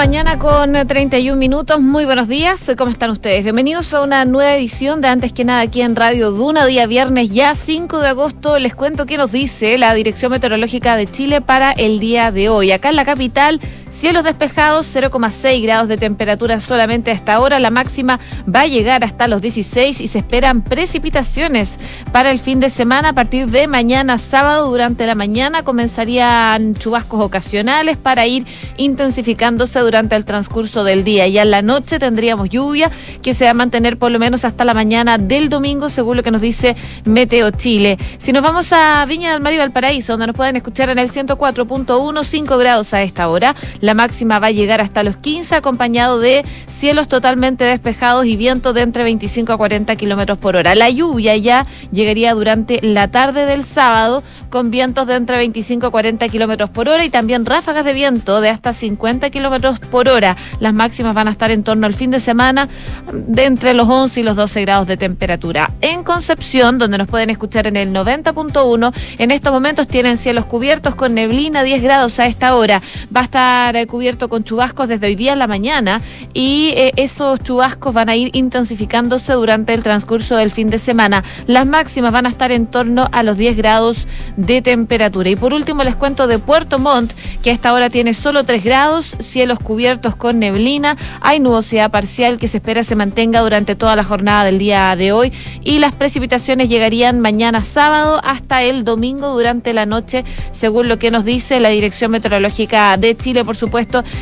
mañana con 31 minutos. Muy buenos días. ¿Cómo están ustedes? Bienvenidos a una nueva edición de Antes que nada aquí en Radio Duna, día viernes ya 5 de agosto. Les cuento qué nos dice la Dirección Meteorológica de Chile para el día de hoy. Acá en la capital Cielos despejados, 0,6 grados de temperatura solamente a esta hora. La máxima va a llegar hasta los 16 y se esperan precipitaciones para el fin de semana. A partir de mañana sábado, durante la mañana, comenzarían chubascos ocasionales para ir intensificándose durante el transcurso del día. Ya en la noche tendríamos lluvia que se va a mantener por lo menos hasta la mañana del domingo, según lo que nos dice Meteo Chile. Si nos vamos a Viña del Mar y Valparaíso, donde nos pueden escuchar en el 104.1, 5 grados a esta hora. Máxima va a llegar hasta los 15, acompañado de cielos totalmente despejados y viento de entre 25 a 40 kilómetros por hora. La lluvia ya llegaría durante la tarde del sábado con vientos de entre 25 a 40 kilómetros por hora y también ráfagas de viento de hasta 50 kilómetros por hora. Las máximas van a estar en torno al fin de semana de entre los 11 y los 12 grados de temperatura. En Concepción, donde nos pueden escuchar en el 90.1, en estos momentos tienen cielos cubiertos con neblina 10 grados a esta hora. Va a estar cubierto con chubascos desde hoy día en la mañana y eh, esos chubascos van a ir intensificándose durante el transcurso del fin de semana. Las máximas van a estar en torno a los 10 grados de temperatura. Y por último les cuento de Puerto Montt, que a esta hora tiene solo 3 grados, cielos cubiertos con neblina, hay nubosidad parcial que se espera se mantenga durante toda la jornada del día de hoy y las precipitaciones llegarían mañana sábado hasta el domingo durante la noche, según lo que nos dice la Dirección Meteorológica de Chile, por supuesto,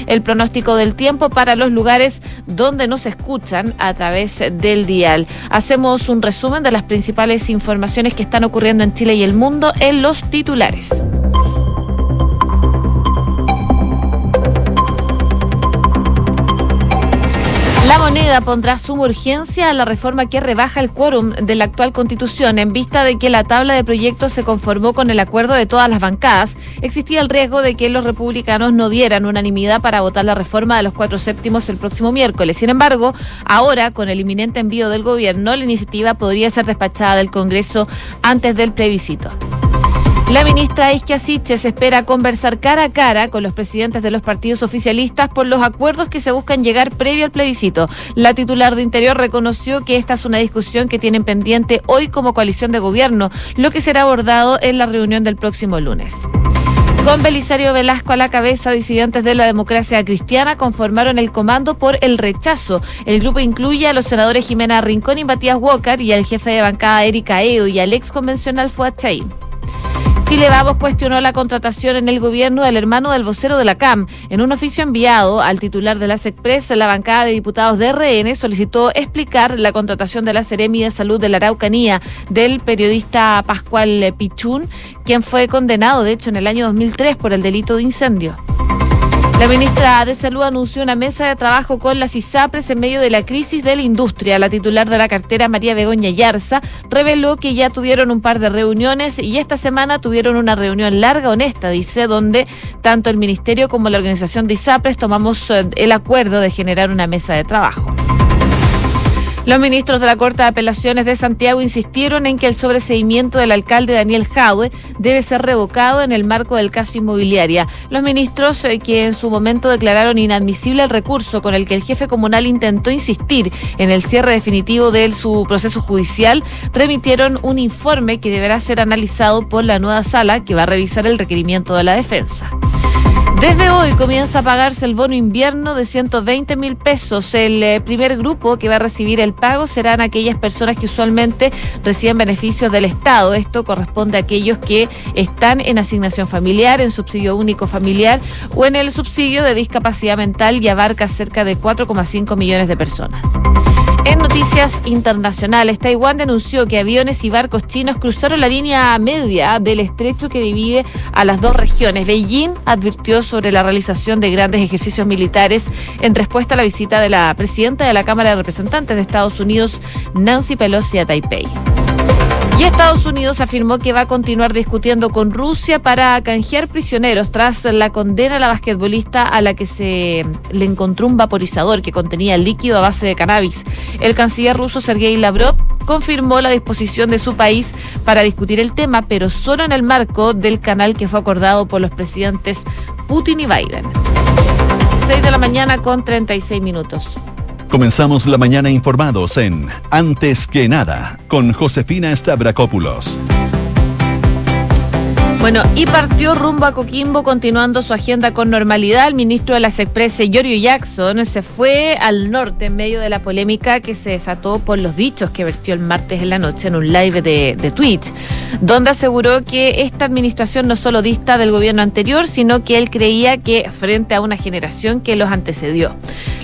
el pronóstico del tiempo para los lugares donde nos escuchan a través del dial. Hacemos un resumen de las principales informaciones que están ocurriendo en Chile y el mundo en los titulares. Moneda pondrá suma urgencia a la reforma que rebaja el quórum de la actual constitución en vista de que la tabla de proyectos se conformó con el acuerdo de todas las bancadas. Existía el riesgo de que los republicanos no dieran unanimidad para votar la reforma de los cuatro séptimos el próximo miércoles. Sin embargo, ahora, con el inminente envío del gobierno, la iniciativa podría ser despachada del Congreso antes del plebiscito. La ministra Isquia Siches espera conversar cara a cara con los presidentes de los partidos oficialistas por los acuerdos que se buscan llegar previo al plebiscito. La titular de Interior reconoció que esta es una discusión que tienen pendiente hoy como coalición de gobierno, lo que será abordado en la reunión del próximo lunes. Con Belisario Velasco a la cabeza, disidentes de la democracia cristiana conformaron el comando por el rechazo. El grupo incluye a los senadores Jimena Rincón y Matías Walker y al jefe de bancada Erika Edo y al ex convencional Fuad. Chile Vamos cuestionó la contratación en el gobierno del hermano del vocero de la CAM. En un oficio enviado al titular de las Express, la bancada de diputados de RN solicitó explicar la contratación de la Seremi de Salud de la Araucanía del periodista Pascual Pichún, quien fue condenado, de hecho, en el año 2003 por el delito de incendio. La ministra de Salud anunció una mesa de trabajo con las ISAPRES en medio de la crisis de la industria. La titular de la cartera, María Begoña Yarza, reveló que ya tuvieron un par de reuniones y esta semana tuvieron una reunión larga, honesta, dice, donde tanto el ministerio como la organización de ISAPRES tomamos eh, el acuerdo de generar una mesa de trabajo. Los ministros de la Corte de Apelaciones de Santiago insistieron en que el sobreseimiento del alcalde Daniel Jaue debe ser revocado en el marco del caso inmobiliaria. Los ministros eh, que en su momento declararon inadmisible el recurso con el que el jefe comunal intentó insistir en el cierre definitivo de su proceso judicial, remitieron un informe que deberá ser analizado por la nueva sala que va a revisar el requerimiento de la defensa. Desde hoy comienza a pagarse el bono invierno de 120 mil pesos. El eh, primer grupo que va a recibir el pago serán aquellas personas que usualmente reciben beneficios del Estado. Esto corresponde a aquellos que están en asignación familiar, en subsidio único familiar o en el subsidio de discapacidad mental y abarca cerca de 4,5 millones de personas. En noticias internacionales, Taiwán denunció que aviones y barcos chinos cruzaron la línea media del estrecho que divide a las dos regiones. Beijing advirtió sobre la realización de grandes ejercicios militares en respuesta a la visita de la presidenta de la Cámara de Representantes de Estados Unidos, Nancy Pelosi, a Taipei. Y Estados Unidos afirmó que va a continuar discutiendo con Rusia para canjear prisioneros tras la condena a la basquetbolista a la que se le encontró un vaporizador que contenía líquido a base de cannabis. El canciller ruso Sergei Lavrov confirmó la disposición de su país para discutir el tema, pero solo en el marco del canal que fue acordado por los presidentes Putin y Biden. 6 de la mañana con 36 minutos. Comenzamos la mañana informados en Antes que nada con Josefina Stavrakopoulos. Bueno, y partió rumbo a Coquimbo continuando su agenda con normalidad. El ministro de las Expresas, Giorgio Jackson, se fue al norte en medio de la polémica que se desató por los dichos que vertió el martes en la noche en un live de, Twitch, donde aseguró que esta administración no solo dista del gobierno anterior, sino que él creía que frente a una generación que los antecedió.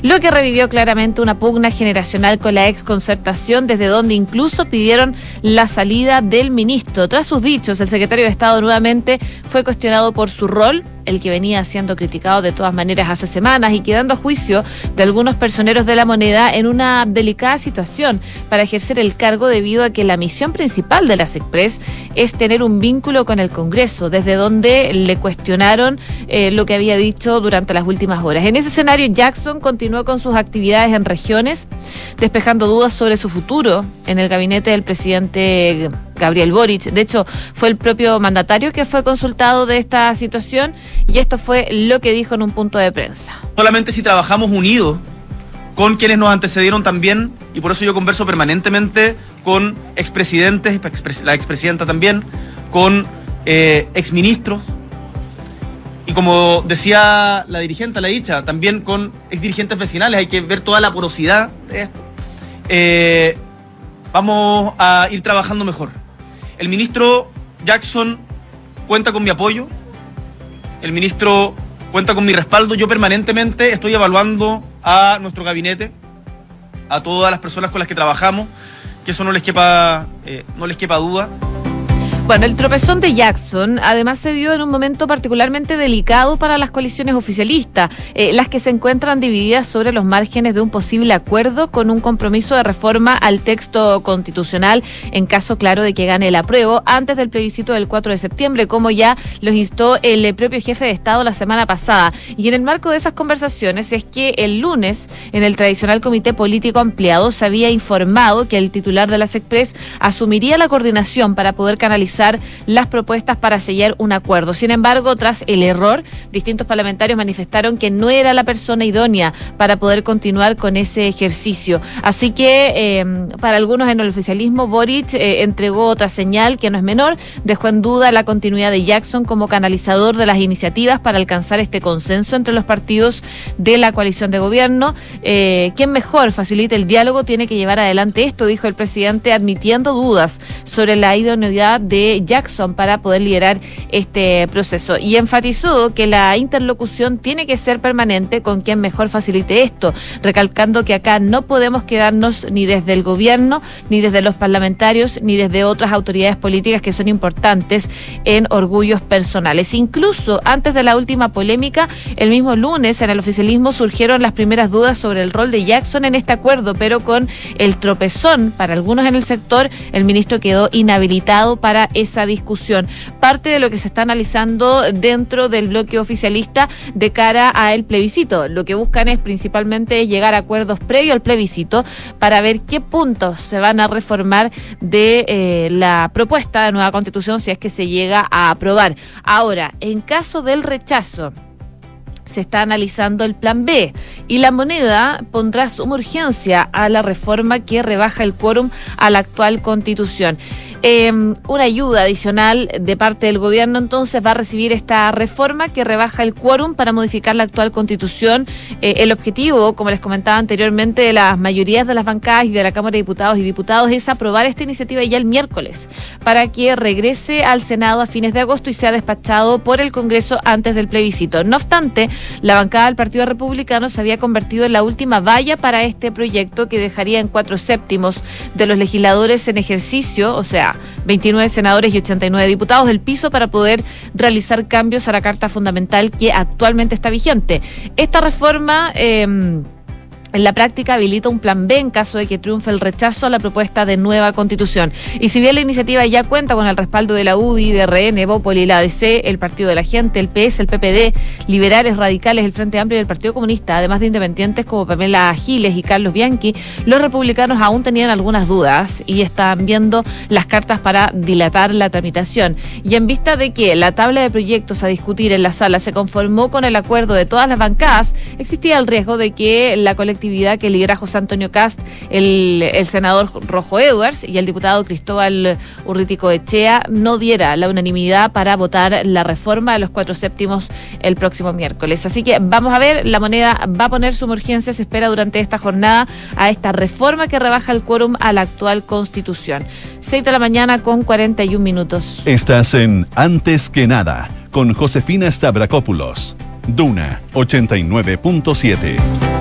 Lo que revivió claramente una pugna generacional con la ex concertación, desde donde incluso pidieron la salida del ministro. Tras sus dichos, el secretario de Estado nuevamente fue cuestionado por su rol el que venía siendo criticado de todas maneras hace semanas y quedando a juicio de algunos personeros de la moneda en una delicada situación para ejercer el cargo debido a que la misión principal de las Express es tener un vínculo con el Congreso, desde donde le cuestionaron eh, lo que había dicho durante las últimas horas. En ese escenario, Jackson continuó con sus actividades en regiones, despejando dudas sobre su futuro en el gabinete del presidente Gabriel Boric. De hecho, fue el propio mandatario que fue consultado de esta situación y esto fue lo que dijo en un punto de prensa. Solamente si trabajamos unidos con quienes nos antecedieron también, y por eso yo converso permanentemente con expresidentes, la expresidenta también, con eh, exministros, y como decía la dirigente, la dicha, también con exdirigentes vecinales, hay que ver toda la porosidad de esto. Eh, vamos a ir trabajando mejor. El ministro Jackson cuenta con mi apoyo, el ministro cuenta con mi respaldo. Yo permanentemente estoy evaluando a nuestro gabinete, a todas las personas con las que trabajamos, que eso no les quepa, eh, no les quepa duda. Bueno, el tropezón de Jackson además se dio en un momento particularmente delicado para las coaliciones oficialistas, eh, las que se encuentran divididas sobre los márgenes de un posible acuerdo con un compromiso de reforma al texto constitucional en caso claro de que gane el apruebo antes del plebiscito del 4 de septiembre, como ya los instó el propio jefe de Estado la semana pasada. Y en el marco de esas conversaciones es que el lunes en el tradicional comité político ampliado se había informado que el titular de las Express asumiría la coordinación para poder canalizar las propuestas para sellar un acuerdo. Sin embargo, tras el error, distintos parlamentarios manifestaron que no era la persona idónea para poder continuar con ese ejercicio. Así que em, para algunos en el oficialismo, Boric eh, entregó otra señal que no es menor, dejó en duda la continuidad de Jackson como canalizador de las iniciativas para alcanzar este consenso entre los partidos de la coalición de gobierno. Eh, quien mejor facilite el diálogo tiene que llevar adelante esto, dijo el presidente, admitiendo dudas sobre la idoneidad de Jackson para poder liderar este proceso. Y enfatizó que la interlocución tiene que ser permanente con quien mejor facilite esto, recalcando que acá no podemos quedarnos ni desde el gobierno, ni desde los parlamentarios, ni desde otras autoridades políticas que son importantes en orgullos personales. Incluso antes de la última polémica, el mismo lunes en el oficialismo surgieron las primeras dudas sobre el rol de Jackson en este acuerdo, pero con el tropezón para algunos en el sector, el ministro quedó inhabilitado para esa discusión. Parte de lo que se está analizando dentro del bloque oficialista de cara a el plebiscito. Lo que buscan es principalmente llegar a acuerdos previo al plebiscito para ver qué puntos se van a reformar de eh, la propuesta de nueva constitución si es que se llega a aprobar. Ahora, en caso del rechazo, se está analizando el plan B y la moneda pondrá suma urgencia a la reforma que rebaja el quórum a la actual constitución. Em, una ayuda adicional de parte del gobierno entonces va a recibir esta reforma que rebaja el quórum para modificar la actual constitución. Eh, el objetivo, como les comentaba anteriormente, de las mayorías de las bancadas y de la Cámara de Diputados y Diputados es aprobar esta iniciativa ya el miércoles para que regrese al Senado a fines de agosto y sea despachado por el Congreso antes del plebiscito. No obstante, la bancada del Partido Republicano se había convertido en la última valla para este proyecto que dejaría en cuatro séptimos de los legisladores en ejercicio, o sea, 29 senadores y 89 diputados el piso para poder realizar cambios a la Carta Fundamental que actualmente está vigente. Esta reforma... Eh, en la práctica habilita un plan B en caso de que triunfe el rechazo a la propuesta de nueva constitución. Y si bien la iniciativa ya cuenta con el respaldo de la UDI, de RN, Bópoli, la ADC, el Partido de la Gente, el PS, el PPD, Liberales, Radicales, el Frente Amplio y el Partido Comunista, además de independientes como Pamela Giles y Carlos Bianchi, los republicanos aún tenían algunas dudas y están viendo las cartas para dilatar la tramitación. Y en vista de que la tabla de proyectos a discutir en la sala se conformó con el acuerdo de todas las bancadas, existía el riesgo de que la que lidera José Antonio Cast, el, senador Rojo Edwards y el diputado Cristóbal Urritico Echea no diera la unanimidad para votar la reforma de los cuatro séptimos el próximo miércoles. Así que vamos a ver, la moneda va a poner su emergencia, se espera durante esta jornada a esta reforma que rebaja el quórum a la actual constitución. 6 de la mañana con 41 minutos. Estás en Antes que nada con Josefina Stavrakopoulos. Duna 89.7.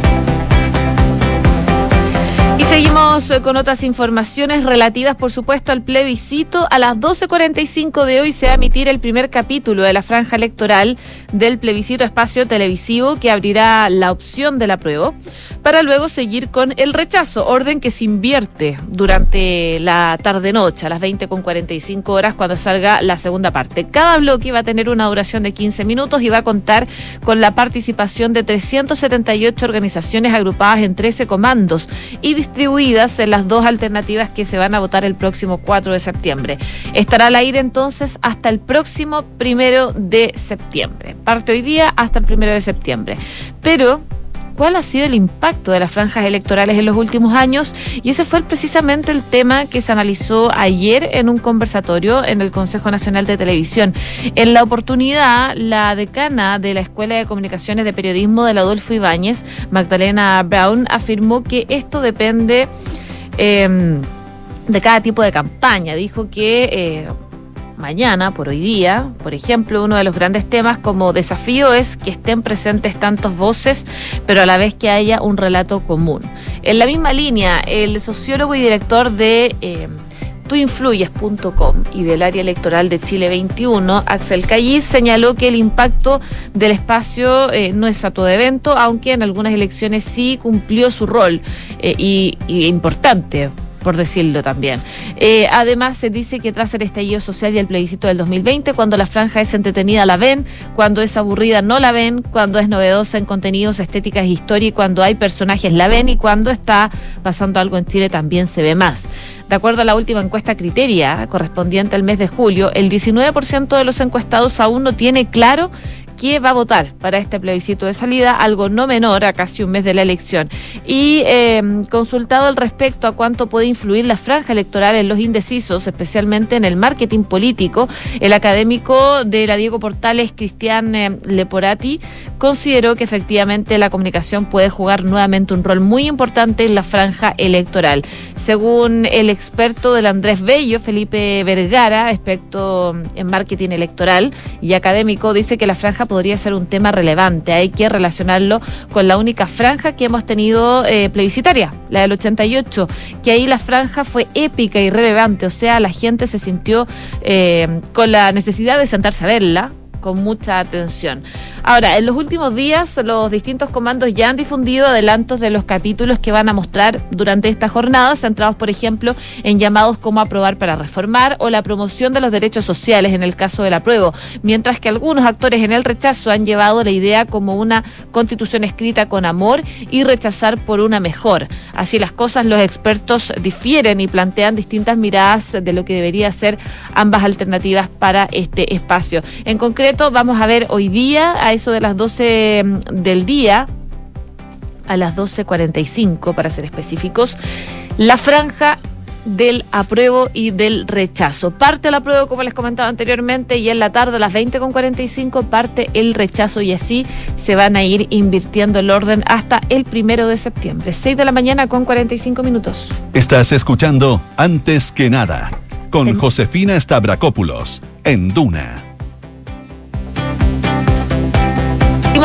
Seguimos con otras informaciones relativas, por supuesto, al plebiscito. A las 12.45 de hoy se va a emitir el primer capítulo de la franja electoral del plebiscito espacio televisivo que abrirá la opción del apruebo para luego seguir con el rechazo, orden que se invierte durante la tarde-noche, a las 20.45 horas, cuando salga la segunda parte. Cada bloque va a tener una duración de 15 minutos y va a contar con la participación de 378 organizaciones agrupadas en 13 comandos y distribuidas distribuidas en las dos alternativas que se van a votar el próximo 4 de septiembre. Estará al aire entonces hasta el próximo primero de septiembre. Parte hoy día hasta el primero de septiembre. Pero cuál ha sido el impacto de las franjas electorales en los últimos años y ese fue precisamente el tema que se analizó ayer en un conversatorio en el Consejo Nacional de Televisión. En la oportunidad, la decana de la Escuela de Comunicaciones de Periodismo del Adolfo Ibáñez, Magdalena Brown, afirmó que esto depende... Em, de cada tipo de campaña. Dijo que eh, mañana, por hoy día, por ejemplo, uno de los grandes temas como desafío es que estén presentes tantas voces, pero a la vez que haya un relato común. En la misma línea, el sociólogo y director de... Eh, tuinfluyes.com y del área electoral de Chile 21, Axel Callis, señaló que el impacto del espacio eh, no es a todo evento, aunque en algunas elecciones sí cumplió su rol eh, y, y importante por decirlo también. Eh, además, se dice que tras el estallido social y el plebiscito del 2020, cuando la franja es entretenida la ven, cuando es aburrida no la ven, cuando es novedosa en contenidos, estéticas e historia y cuando hay personajes la ven y cuando está pasando algo en Chile también se ve más. De acuerdo a la última encuesta Criteria, correspondiente al mes de julio, el 19% de los encuestados aún no tiene claro que va a votar para este plebiscito de salida, algo no menor a casi un mes de la elección. Y em, consultado al respecto a cuánto puede influir la franja electoral en los indecisos, especialmente en el marketing político, el académico de la Diego Portales, Cristian em, Leporati, consideró que efectivamente la comunicación puede jugar nuevamente un rol muy importante en la franja electoral. Según el experto del Andrés Bello, Felipe Vergara, experto en marketing electoral y académico, dice que la franja podría ser un tema relevante. Hay que relacionarlo con la única franja que hemos tenido eh, plebiscitaria, la del 88, que ahí la franja fue épica y relevante, o sea, la gente se sintió eh, con la necesidad de sentarse a verla con mucha atención. Ahora, en los últimos días, los distintos comandos ya han difundido adelantos de los capítulos que van a mostrar durante esta jornada, centrados, por ejemplo, en llamados como aprobar para reformar o la promoción de los derechos sociales en el caso del apruebo, mientras que algunos actores en el rechazo han llevado la idea como una constitución escrita con amor y rechazar por una mejor. Así las cosas, los expertos difieren y plantean distintas miradas de lo que debería ser ambas alternativas para este espacio. En concreto, vamos a ver hoy día eso de las 12 mm, del día, a las 12.45 para ser específicos, la franja del apruebo y del rechazo. Parte el apruebo, como les comentaba anteriormente, y en la tarde a las 20.45 parte el rechazo y así se van a ir invirtiendo el orden hasta el primero de septiembre. 6 de la mañana con 45 minutos. Estás escuchando Antes que nada con Josefina Stavrakopoulos en Duna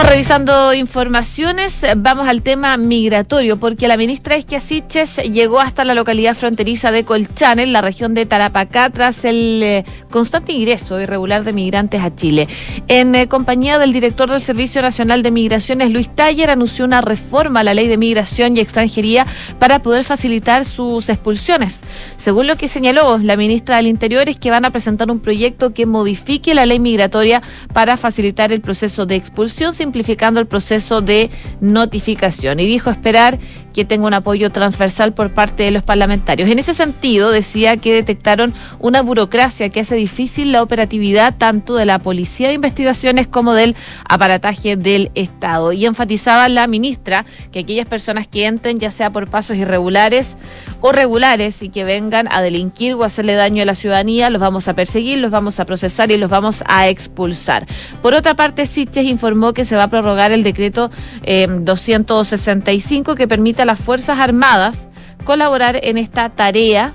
Revisando informaciones. Vamos al tema migratorio, porque la ministra Esquiasiches llegó hasta la localidad fronteriza de Colchán, en la región de Tarapacá, tras el eh, constante ingreso irregular de migrantes a Chile. En eh, compañía del director del Servicio Nacional de Migraciones, Luis Taller, anunció una reforma a la ley de migración y extranjería para poder facilitar sus expulsiones. Según lo que señaló la ministra del Interior, es que van a presentar un proyecto que modifique la ley migratoria para facilitar el proceso de expulsión simplificando el proceso de notificación. Y dijo esperar que tenga un apoyo transversal por parte de los parlamentarios. En ese sentido, decía que detectaron una burocracia que hace difícil la operatividad tanto de la Policía de Investigaciones como del aparataje del Estado. Y enfatizaba la ministra que aquellas personas que entren, ya sea por pasos irregulares o regulares, y que vengan a delinquir o hacerle daño a la ciudadanía, los vamos a perseguir, los vamos a procesar y los vamos a expulsar. Por otra parte, Siches informó que se va a prorrogar el decreto 265 eh, que permite a las Fuerzas Armadas colaborar en esta tarea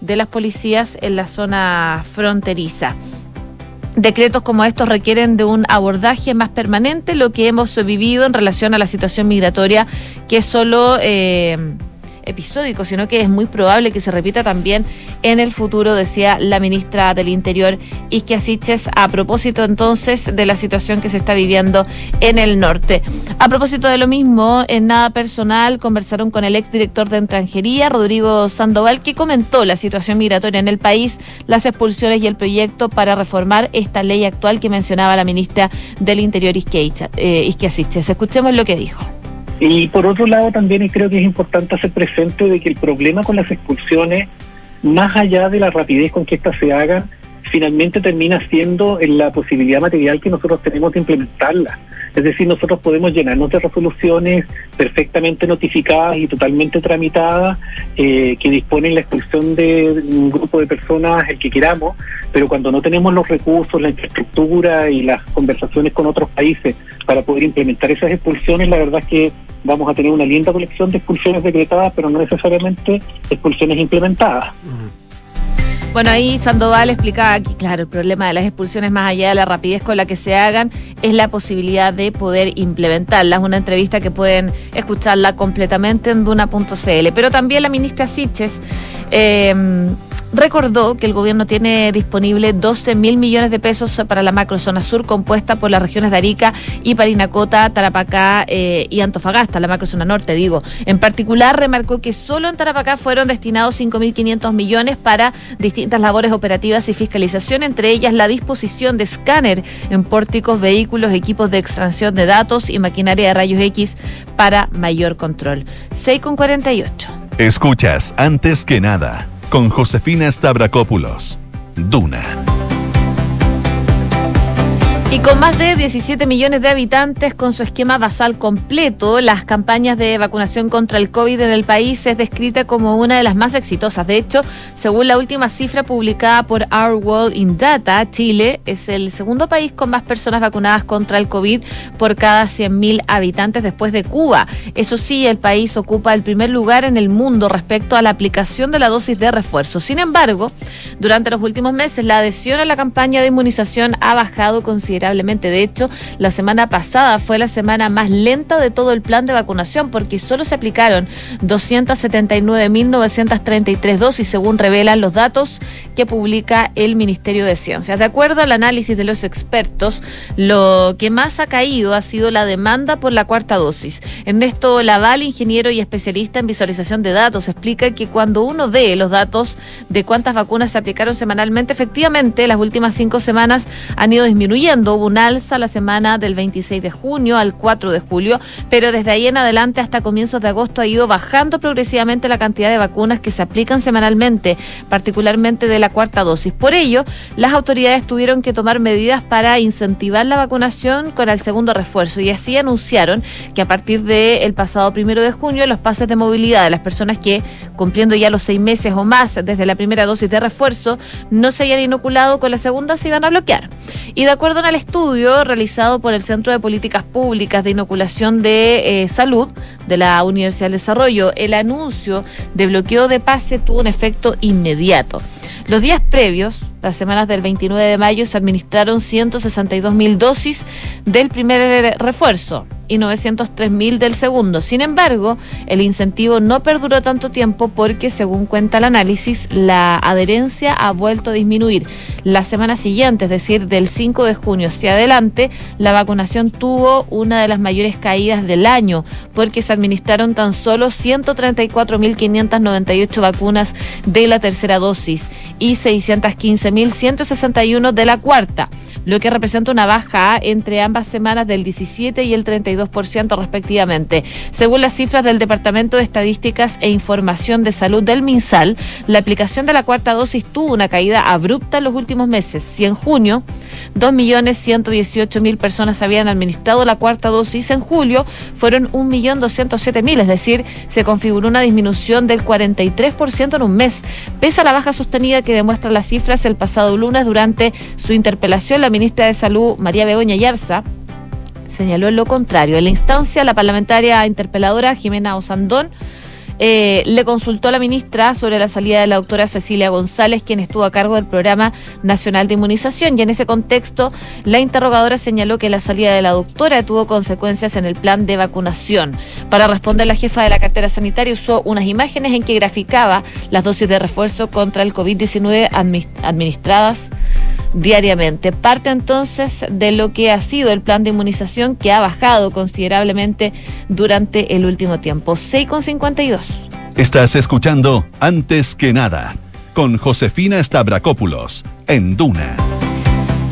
de las policías en la zona fronteriza. Decretos como estos requieren de un abordaje más permanente, lo que hemos vivido en relación a la situación migratoria, que solo... Eh, episódico, sino que es muy probable que se repita también en el futuro, decía la ministra del Interior, Isquia Siches, a propósito entonces de la situación que se está viviendo en el norte. A propósito de lo mismo, en nada personal, conversaron con el exdirector de extranjería, Rodrigo Sandoval, que comentó la situación migratoria en el país, las expulsiones y el proyecto para reformar esta ley actual que mencionaba la ministra del Interior, Isquia eh. Escuchemos lo que dijo. Y por otro lado también creo que es importante hacer presente de que el problema con las expulsiones, más allá de la rapidez con que éstas se hagan, finalmente termina siendo en la posibilidad material que nosotros tenemos de implementarlas. Es decir, nosotros podemos llenarnos de resoluciones perfectamente notificadas y totalmente tramitadas eh, que disponen la expulsión de un grupo de personas, el que queramos, pero cuando no tenemos los recursos, la infraestructura y las conversaciones con otros países para poder implementar esas expulsiones, la verdad es que vamos a tener una linda colección de expulsiones decretadas, pero no necesariamente expulsiones implementadas. Bueno, ahí Sandoval explicaba que, claro, el problema de las expulsiones, más allá de la rapidez con la que se hagan, es la posibilidad de poder implementarlas. Una entrevista que pueden escucharla completamente en Duna.cl. Pero también la ministra Siches. Eh, recordó que el gobierno tiene disponible 12 mil millones de pesos para la macrozona sur compuesta por las regiones de Arica y Parinacota, Tarapacá eh, y Antofagasta, la macrozona norte, digo. En particular, remarcó que solo en Tarapacá fueron destinados 5.500 millones para distintas labores operativas y fiscalización, entre ellas la disposición de escáner en pórticos, vehículos, equipos de extracción de datos y maquinaria de rayos X para mayor control. 6 con 48. Escuchas antes que nada con Josefina Stavrakopoulos. Duna. Y con más de 17 millones de habitantes con su esquema basal completo, las campañas de vacunación contra el COVID en el país es descrita como una de las más exitosas. De hecho, según la última cifra publicada por Our World in Data, Chile es el segundo país con más personas vacunadas contra el COVID por cada 100.000 habitantes después de Cuba. Eso sí, el país ocupa el primer lugar en el mundo respecto a la aplicación de la dosis de refuerzo. Sin embargo, durante los últimos meses, la adhesión a la campaña de inmunización ha bajado considerablemente de hecho, la semana pasada fue la semana más lenta de todo el plan de vacunación porque solo se aplicaron 279.933 dosis, según revelan los datos que publica el Ministerio de Ciencias. De acuerdo al análisis de los expertos, lo que más ha caído ha sido la demanda por la cuarta dosis. Ernesto Laval, ingeniero y especialista en visualización de datos, explica que cuando uno ve los datos de cuántas vacunas se aplicaron semanalmente, efectivamente las últimas cinco semanas han ido disminuyendo hubo un alza la semana del 26 de junio al 4 de julio, pero desde ahí en adelante hasta comienzos de agosto ha ido bajando progresivamente la cantidad de vacunas que se aplican semanalmente, particularmente de la cuarta dosis. Por ello, las autoridades tuvieron que tomar medidas para incentivar la vacunación con el segundo refuerzo y así anunciaron que a partir del pasado primero de junio los pases de movilidad de las personas que cumpliendo ya los seis meses o más desde la primera dosis de refuerzo no se hayan inoculado con la segunda se iban a bloquear. Y de acuerdo al estudio realizado por el Centro de Políticas Públicas de Inoculación de eh, Salud de la Universidad del Desarrollo, el anuncio de bloqueo de pase tuvo un efecto inmediato. Los días previos las semanas del 29 de mayo se administraron 162 mil dosis del primer refuerzo y 903 mil del segundo. Sin embargo, el incentivo no perduró tanto tiempo porque, según cuenta el análisis, la adherencia ha vuelto a disminuir. La semana siguiente, es decir, del 5 de junio hacia adelante, la vacunación tuvo una de las mayores caídas del año porque se administraron tan solo 134.598 vacunas de la tercera dosis y 615.161 de la cuarta, lo que representa una baja entre ambas semanas del 17 y el 32% respectivamente. Según las cifras del Departamento de Estadísticas e Información de Salud del MinSal, la aplicación de la cuarta dosis tuvo una caída abrupta en los últimos meses. Si en junio 2.118.000 personas habían administrado la cuarta dosis, en julio fueron 1.207.000, es decir, se configuró una disminución del 43% en un mes. Pese a la baja sostenida que demuestra las cifras, el pasado lunes durante su interpelación, la ministra de Salud, María Begoña Yarza, señaló lo contrario. En la instancia, la parlamentaria interpeladora Jimena Osandón eh, le consultó a la ministra sobre la salida de la doctora Cecilia González, quien estuvo a cargo del Programa Nacional de Inmunización. Y en ese contexto, la interrogadora señaló que la salida de la doctora tuvo consecuencias en el plan de vacunación. Para responder, la jefa de la cartera sanitaria usó unas imágenes en que graficaba las dosis de refuerzo contra el COVID-19 administradas diariamente. Parte entonces de lo que ha sido el plan de inmunización que ha bajado considerablemente durante el último tiempo. 6,52. Estás escuchando Antes que nada con Josefina Stavrakopoulos en Duna.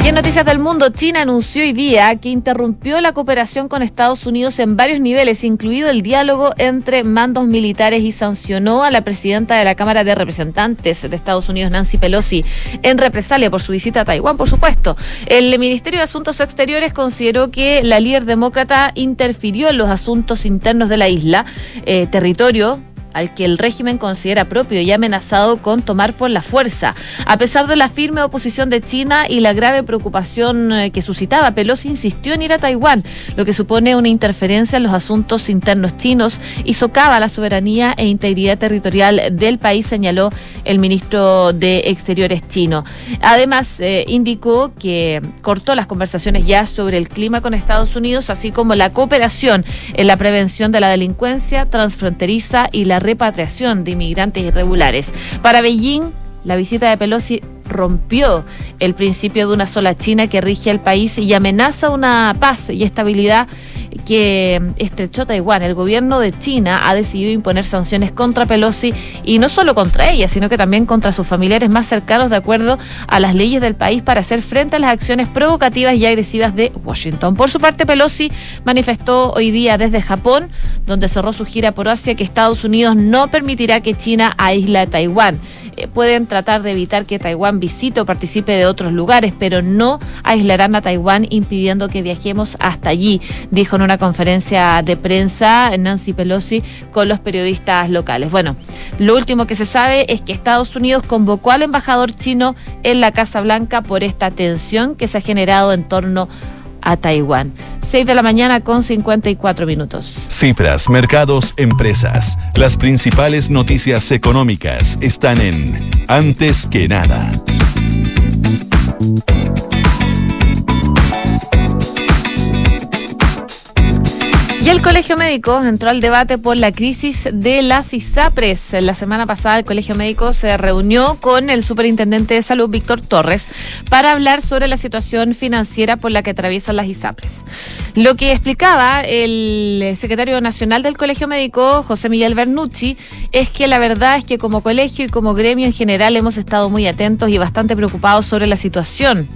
Y en Noticias del Mundo, China anunció hoy día que interrumpió la cooperación con Estados Unidos en varios niveles, incluido el diálogo entre mandos militares y sancionó a la presidenta de la Cámara de Representantes de Estados Unidos, Nancy Pelosi, en represalia por su visita a Taiwán, por supuesto. El Ministerio de Asuntos Exteriores consideró que la líder demócrata interfirió en los asuntos internos de la isla, eh, territorio al que el régimen considera propio y amenazado con tomar por la fuerza. A pesar de la firme oposición de China y la grave preocupación eh, que suscitaba, Pelosi insistió en ir a Taiwán, lo que supone una interferencia en los asuntos internos chinos y socava la soberanía e integridad territorial del país, señaló el ministro de Exteriores chino. Además, eh, indicó que cortó las conversaciones ya sobre el clima con Estados Unidos, así como la cooperación en la prevención de la delincuencia transfronteriza y la repatriación de inmigrantes irregulares. Para Beijing, la visita de Pelosi rompió el principio de una sola China que rige el país y amenaza una paz y estabilidad que estrechó Taiwán. El gobierno de China ha decidido imponer sanciones contra Pelosi y no solo contra ella, sino que también contra sus familiares más cercanos de acuerdo a las leyes del país para hacer frente a las acciones provocativas y agresivas de Washington. Por su parte, Pelosi manifestó hoy día desde Japón, donde cerró su gira por Asia, que Estados Unidos no permitirá que China aísle a Taiwán. Eh, pueden tratar de evitar que Taiwán visite o participe de otros lugares, pero no aislarán a Taiwán impidiendo que viajemos hasta allí, dijo en una conferencia de prensa Nancy Pelosi con los periodistas locales. Bueno, lo último que se sabe es que Estados Unidos convocó al embajador chino en la Casa Blanca por esta tensión que se ha generado en torno a Taiwán. 6 de la mañana con 54 minutos. Cifras, mercados, empresas. Las principales noticias económicas están en Antes que nada. El Colegio Médico entró al debate por la crisis de las ISAPRES. La semana pasada el Colegio Médico se reunió con el Superintendente de Salud, Víctor Torres, para hablar sobre la situación financiera por la que atraviesan las ISAPRES. Lo que explicaba el secretario nacional del Colegio Médico, José Miguel Bernucci, es que la verdad es que como colegio y como gremio en general hemos estado muy atentos y bastante preocupados sobre la situación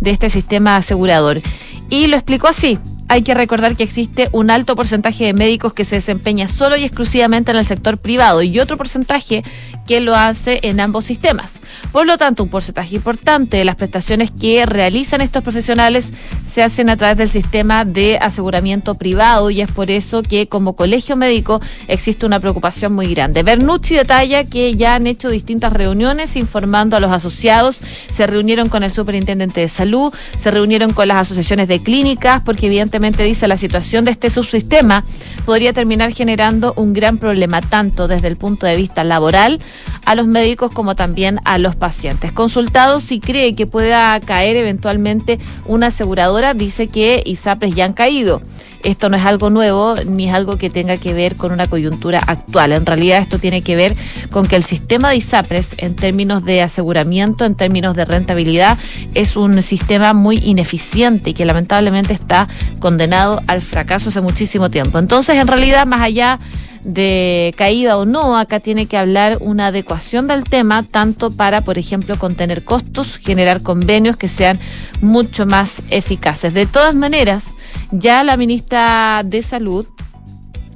de este sistema asegurador. Y lo explicó así hay que recordar que existe un alto porcentaje de médicos que se desempeña solo y exclusivamente en el sector privado y otro porcentaje que lo hace en ambos sistemas. Por lo tanto, un porcentaje importante de las prestaciones que realizan estos profesionales se hacen a través del sistema de aseguramiento privado y es por eso que como colegio médico existe una preocupación muy grande. Bernucci detalla que ya han hecho distintas reuniones informando a los asociados, se reunieron con el superintendente de salud, se reunieron con las asociaciones de clínicas porque evidentemente dice la situación de este subsistema podría terminar generando un gran problema tanto desde el punto de vista laboral a los médicos como también a los pacientes. Consultado si cree que pueda caer eventualmente una aseguradora, dice que ISAPRES ya han caído. Esto no es algo nuevo ni es algo que tenga que ver con una coyuntura actual. En realidad esto tiene que ver con que el sistema de ISAPRES en términos de aseguramiento, en términos de rentabilidad, es un sistema muy ineficiente y que lamentablemente está condenado al fracaso hace muchísimo tiempo. Entonces, en realidad, más allá de caída o no, acá tiene que hablar una adecuación del tema, tanto para, por ejemplo, contener costos, generar convenios que sean mucho más eficaces. De todas maneras, ya la ministra de Salud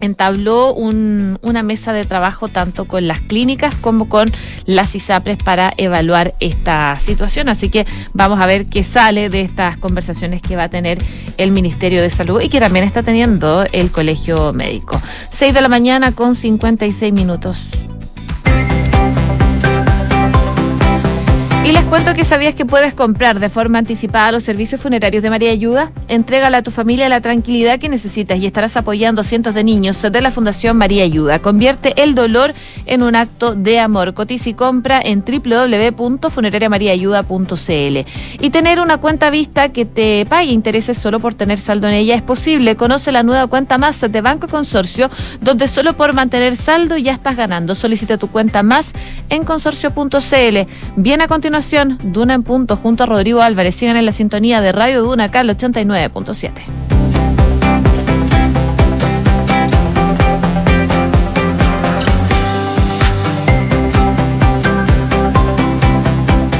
entabló una mesa de trabajo tanto con las clínicas como con las ISAPRES para evaluar esta situación. Así que vamos a ver qué sale de estas conversaciones que va a tener el Ministerio de Salud y que también está teniendo el Colegio Médico. 6 de la mañana con 56 minutos. Y les cuento que sabías que puedes comprar de forma anticipada los servicios funerarios de María Ayuda. Entrégale a tu familia la tranquilidad que necesitas y estarás apoyando a cientos de niños de la Fundación María Ayuda. Convierte el dolor en un acto de amor. Cotiza y compra en www.funerariamariaayuda.cl. Y tener una cuenta vista que te pague intereses solo por tener saldo en ella es posible. Conoce la nueva cuenta más de Banco Consorcio, donde solo por mantener saldo ya estás ganando. Solicita tu cuenta más en consorcio.cl. Bien a Duna en punto junto a Rodrigo Álvarez. Sigan en la sintonía de Radio Duna acá al 89.7.